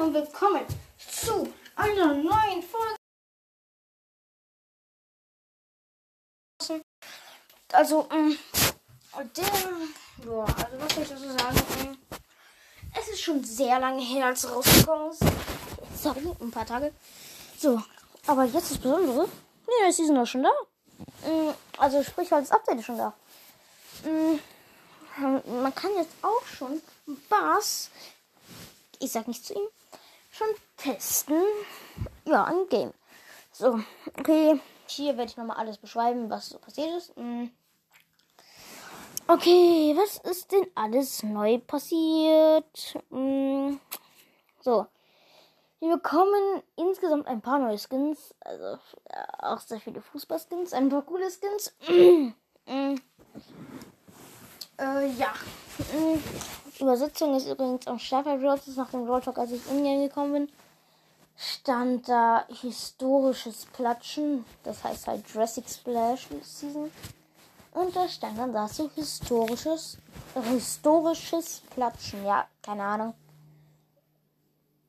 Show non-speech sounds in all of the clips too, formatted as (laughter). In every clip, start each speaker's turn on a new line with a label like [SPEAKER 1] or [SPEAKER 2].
[SPEAKER 1] und willkommen zu einer neuen Folge. Also, ähm, der, ja, also was soll ich dazu sagen? Ähm, es ist schon sehr lange her, als es rausgekommen ist. Sorry, ein paar Tage. So, aber jetzt das Besondere. Nee, ist Season doch schon da. Ähm, also sprich, halt das Update ist schon da. Ähm, man kann jetzt auch schon Bass, ich sag nicht zu ihm, schon testen. Ja, ein Game. So, okay. Hier werde ich nochmal alles beschreiben, was so passiert ist. Mhm. Okay, was ist denn alles neu passiert? Mhm. So. Wir bekommen insgesamt ein paar neue Skins. Also auch sehr viele Fußballskins. Ein paar coole Skins. mhm. (clears throat) Äh, ja. Übersetzung ist übrigens am Start bei Brawl nach dem Brawl Talk, als ich in gekommen bin. Stand da historisches Platschen. Das heißt halt Jurassic Splash Season. Und da stand dann dazu historisches, historisches Platschen. Ja, keine Ahnung.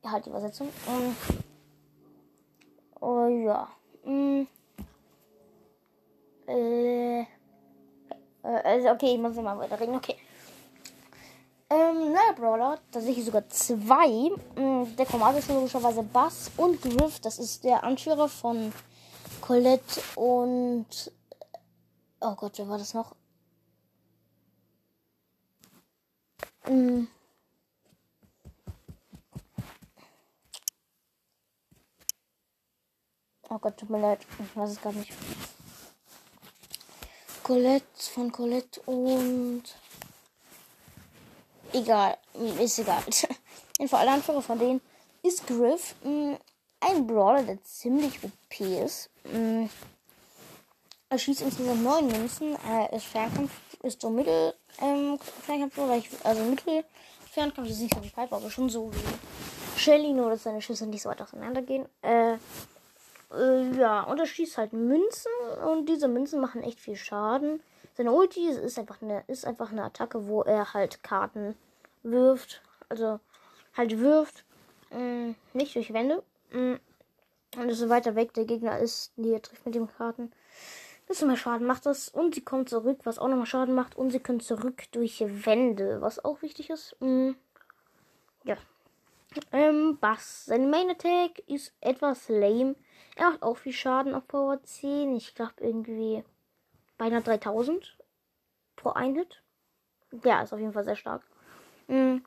[SPEAKER 1] Halt die Übersetzung. Um, oh ja. Mm. Äh, also okay, ich muss immer weiter reden. Okay. Ähm, naja, Brawler, tatsächlich sogar zwei. Mm, der Commander ist logischerweise Bass und Griff. Das ist der Anführer von Colette und Oh Gott, wer war das noch? Hm. Oh Gott, tut mir leid. Ich weiß es gar nicht. Colette von Colette und. Egal. Ist egal. (laughs) In aller Anführer von denen ist Griff mh, ein Brawler, der ziemlich OP ist. Mh, er schießt insgesamt neun Münzen. Er ist Fernkampf, ist so Mittel ähm, Fernkampf, also Mittel Fernkampf ist nicht so wie Piper, aber schon so wie Shelly, nur dass seine Schüsse nicht so weit auseinander gehen. Äh, äh, ja, und er schießt halt Münzen und diese Münzen machen echt viel Schaden. Seine Ulti ist einfach eine, ist einfach eine Attacke, wo er halt Karten wirft. Also halt wirft. Mh, mm, nicht durch Wände. Mh, mm, und desto weiter weg der Gegner ist, die er trifft mit den Karten, desto mehr Schaden macht das. Und sie kommt zurück, was auch nochmal Schaden macht. Und sie können zurück durch Wände, was auch wichtig ist. Mhm. Ja. Ähm, Bass. Sein Main Attack ist etwas lame. Er macht auch viel Schaden auf Power 10. Ich glaube irgendwie beinahe 3000 pro Einhit. Ja, ist auf jeden Fall sehr stark. Mhm.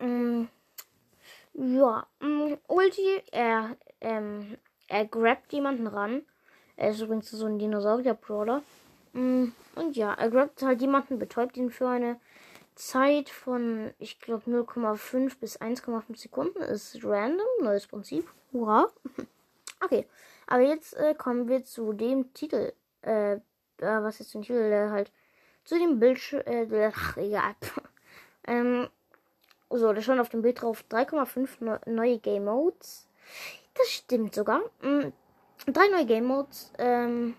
[SPEAKER 1] Mhm. Ja, mhm. Ulti, er, ähm, er grabt jemanden ran er ist übrigens so ein Dinosaurier-Brawler. Mm, und ja, er grabt halt jemanden, betäubt ihn für eine Zeit von, ich glaube, 0,5 bis 1,5 Sekunden. Ist random, neues Prinzip. Hurra. (laughs) okay, aber jetzt äh, kommen wir zu dem Titel. Äh, was ist ein Titel? Äh, halt zu dem Bildschirm. Äh, ach, egal. (laughs) ähm, so, da stand auf dem Bild drauf 3,5 neue Game Modes. Das stimmt sogar. Mm, drei neue Game Modes. Ähm,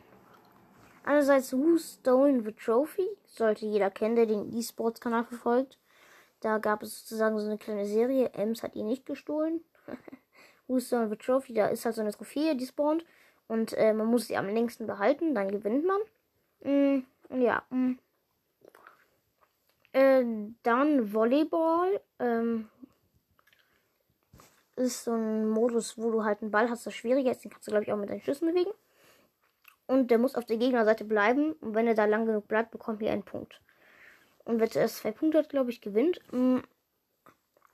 [SPEAKER 1] einerseits Who Stolen the Trophy. Sollte jeder kennen, der den E-Sports-Kanal verfolgt. Da gab es sozusagen so eine kleine Serie. Ems hat ihn nicht gestohlen. (laughs) Who Stolen the Trophy. Da ist halt so eine Trophäe, die spawnt. Und äh, man muss sie am längsten behalten. Dann gewinnt man. Mm, ja. Mm. Äh, dann Volleyball. Ähm, ist so ein Modus, wo du halt einen Ball hast, der schwieriger ist. Den kannst du, glaube ich, auch mit deinen Schüssen bewegen. Und der muss auf der Gegnerseite bleiben. Und wenn er da lang genug bleibt, bekommt er einen Punkt. Und wer zuerst zwei Punkte hat, glaube ich, gewinnt. Mhm.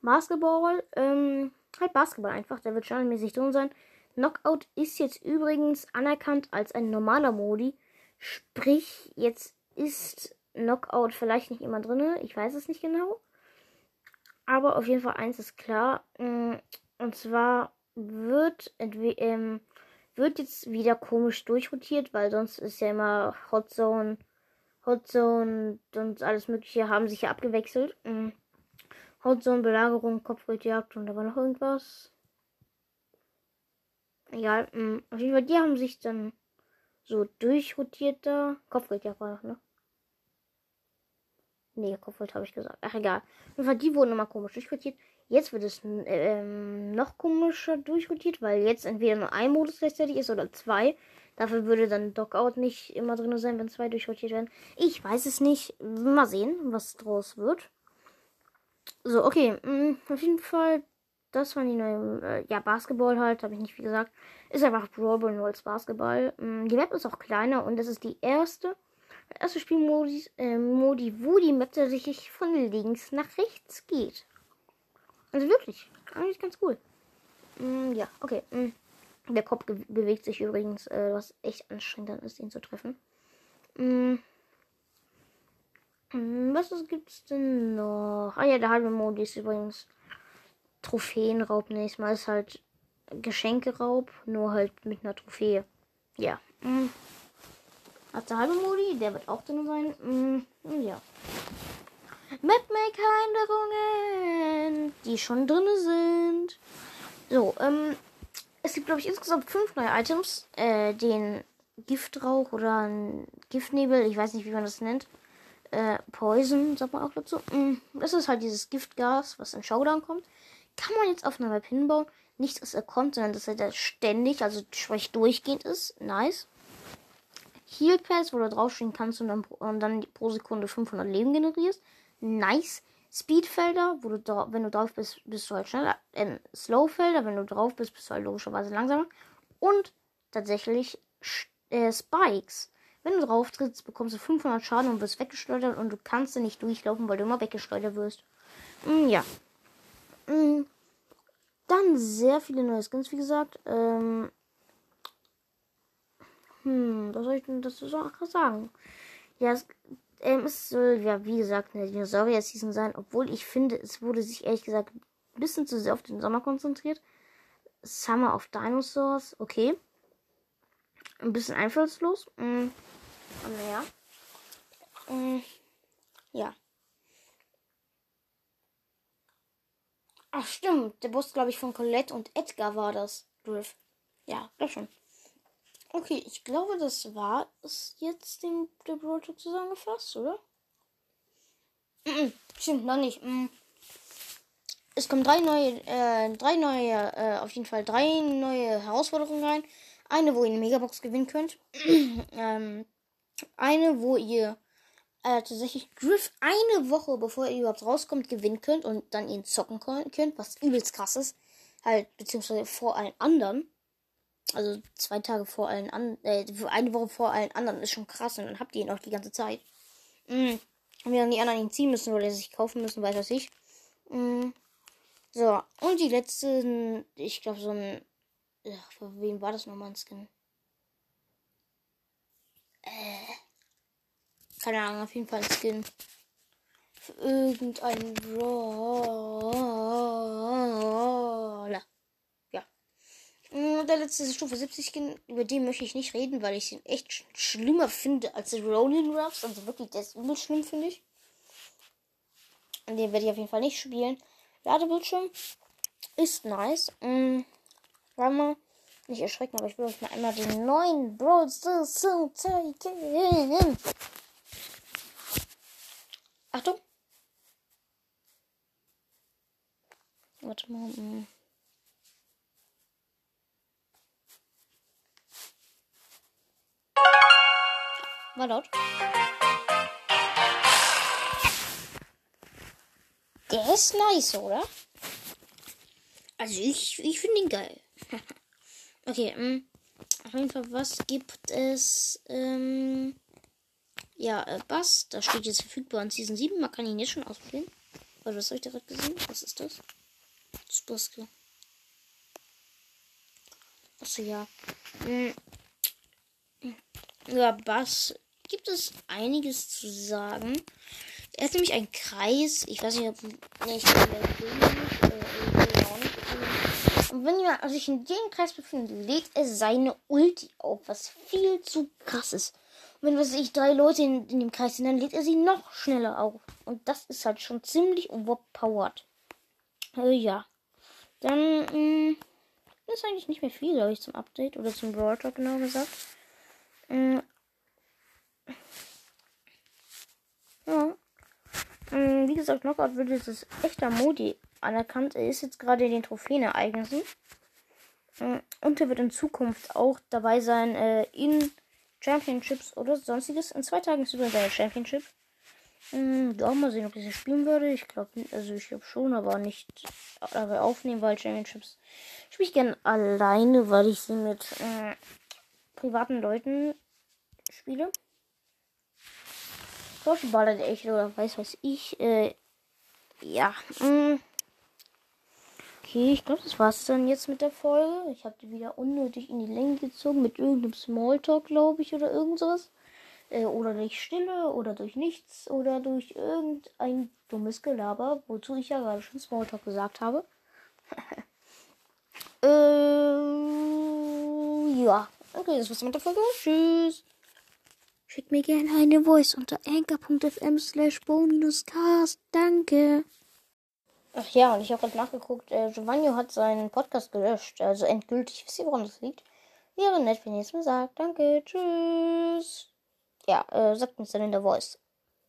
[SPEAKER 1] Basketball, ähm, halt Basketball einfach. Der wird standardmäßig drin sein. Knockout ist jetzt übrigens anerkannt als ein normaler Modi. Sprich, jetzt ist Knockout vielleicht nicht immer drin. Ich weiß es nicht genau. Aber auf jeden Fall eins ist klar. Mh, und zwar wird, ähm, wird jetzt wieder komisch durchrotiert, weil sonst ist ja immer Hot Zone, Hot Zone und alles Mögliche haben sich ja abgewechselt. Mhm. Hot Zone, Belagerung, Kopfgeldjagd und da war noch irgendwas. Egal, mh. auf jeden Fall, die haben sich dann so durchrotiert da. Kopfgeldjagd war noch, ne? Nee, Kopfvoll habe ich gesagt. Ach, egal. Auf jeden Fall, die wurden immer komisch durchrotiert. Jetzt wird es ähm, noch komischer durchrotiert, weil jetzt entweder nur ein Modus gleichzeitig ist oder zwei. Dafür würde dann Dockout nicht immer drin sein, wenn zwei durchrotiert werden. Ich weiß es nicht. Mal sehen, was draus wird. So, okay. Mh, mm, auf jeden Fall, das waren die neuen. Äh, ja, Basketball halt, habe ich nicht viel gesagt. Ist einfach Brawl nur als Basketball. Mh, mm, die Map ist auch kleiner und das ist die erste. Erste Spielmodi, äh, Modi, wo die Map tatsächlich von links nach rechts geht. Also wirklich, eigentlich ganz cool. Mm, ja, okay. Mm. Der Kopf bewegt sich übrigens, äh, was echt anstrengend ist, ihn zu treffen. Mm. mm was gibt's denn noch? Ah ja, der halbe Modi ist übrigens Trophäenraub nächstes Mal. Ist halt Geschenkeraub, nur halt mit einer Trophäe. Ja. Mm. Hat der halbe Modi, der wird auch drin sein. Mm, ja. Mapmaker-Änderungen, die schon drin sind. So, ähm, es gibt, glaube ich, insgesamt fünf neue Items. Äh, den Giftrauch oder Giftnebel, ich weiß nicht, wie man das nennt. Äh, Poison, sagt man auch dazu. Mm, das ist halt dieses Giftgas, was in Showdown kommt. Kann man jetzt auf einer Map hinbauen. Nicht, dass er kommt, sondern dass er da ständig, also sprich durchgehend ist. Nice. Heal Pass, wo du draufstehen kannst und dann, und dann pro Sekunde 500 Leben generierst. Nice. Speedfelder, wo du da, wenn du drauf bist, bist du halt schneller. Äh, Slowfelder, wenn du drauf bist, bist du halt logischerweise langsamer. Und tatsächlich äh, Spikes. Wenn du drauf trittst, bekommst du 500 Schaden und wirst weggeschleudert und du kannst nicht durchlaufen, weil du immer weggeschleudert wirst. Mm, ja. Mm. Dann sehr viele neue Skins, wie gesagt. Ähm, hm, was soll ich denn dazu sagen? Ja, es, ähm, es soll ja, wie gesagt, eine Dinosaurier-Season sein, obwohl ich finde, es wurde sich ehrlich gesagt ein bisschen zu sehr auf den Sommer konzentriert. Summer of Dinosaurs, okay. Ein bisschen einfallslos. Mm. Naja. Mm. Ja. Ach stimmt, der Boss, glaube ich, von Colette und Edgar war das. Griff. Ja, glaub schon. Okay, ich glaube, das war es jetzt den, der Talk zusammengefasst, oder? -mm, stimmt, noch nicht. Mm. Es kommen drei neue, äh, drei neue, äh, auf jeden Fall drei neue Herausforderungen rein. Eine, wo ihr eine Megabox gewinnen könnt. (clears throat) ähm, eine, wo ihr äh, tatsächlich Griff eine Woche, bevor ihr überhaupt rauskommt, gewinnen könnt und dann ihn zocken könnt, was übelst krass ist. Halt, beziehungsweise vor allen anderen. Also zwei Tage vor allen anderen, äh, eine Woche vor allen anderen ist schon krass und dann habt ihr ihn auch die ganze Zeit. Mhm. Und wir dann die anderen ihn ziehen müssen oder sich kaufen müssen, weiß was ich. Mhm. So, und die letzten, ich glaube so ein, ach, für wen war das nochmal ein Skin? Äh, keine Ahnung, auf jeden Fall Skin. Für irgendeinen Brawler. Mm, der letzte Stufe 70 Skin, über den möchte ich nicht reden, weil ich ihn echt sch schlimmer finde als Rolling Ruffs. Also wirklich, der ist übel schlimm, finde ich. Und den werde ich auf jeden Fall nicht spielen. Ladebildschirm ist nice. Mhm. Mal. Nicht erschrecken, aber ich will euch mal einmal den neuen Brawl Stars zeigen. Achtung. Warte mal. Mh. War laut. Der ist nice, oder? Also ich, ich finde ihn geil. (laughs) okay, ähm, auf jeden Fall, was gibt es? Ähm, ja, äh, Bass, da steht jetzt verfügbar in Season 7. Man kann ihn jetzt schon ausprobieren. Warte, was habe ich direkt gesehen? Was ist das? Das Buske. Achso, ja. Hm. Ja, Bass gibt es einiges zu sagen. Er ist nämlich ein Kreis. Ich weiß nicht, ob. Nee, ich kann Und wenn jemand sich in dem Kreis befindet, legt er seine Ulti auf, was viel zu krass ist. Wenn was ich drei Leute in, in dem Kreis sind, dann legt er sie noch schneller auf. Und das ist halt schon ziemlich overpowered. Also ja. Dann mh, mm, ist eigentlich nicht mehr viel, glaube ich, zum Update oder zum Brawl Talk genau gesagt. Mh, mm, ja. wie gesagt, Knockout wird jetzt als echter Modi anerkannt. Er ist jetzt gerade in den Trophäenereignissen. Mm, und er wird in Zukunft auch dabei sein äh, in Championships oder sonstiges. In zwei Tagen ist übrigens seine Championship. Hm, ja, mal sehen, ob ich das spielen würde. Ich glaube, also ich glaube schon, aber nicht dabei aufnehmen, weil Championships spiele ich gerne alleine, weil ich sie mit äh, privaten Leuten spiele. Solche Baller echt oder weiß was ich. Äh, ja. Mh. Okay, ich glaube, das war's dann jetzt mit der Folge. Ich habe die wieder unnötig in die Länge gezogen mit irgendeinem Smalltalk, glaube ich, oder irgendwas. Äh, oder durch Stille oder durch nichts oder durch irgendein dummes Gelaber, wozu ich ja gerade schon Smalltalk gesagt habe. (laughs) äh, ja, okay, das war's mit der Folge. Tschüss. Schickt mir gerne eine Voice unter anchor.fm slash cast Danke. Ach ja, und ich habe gerade nachgeguckt, äh, Giovanni hat seinen Podcast gelöscht, also endgültig. Wisst ihr, woran das liegt? Wäre nett, wenn ihr es mir sagt. Danke, tschüss ja, äh, sagt uns dann in der Voice.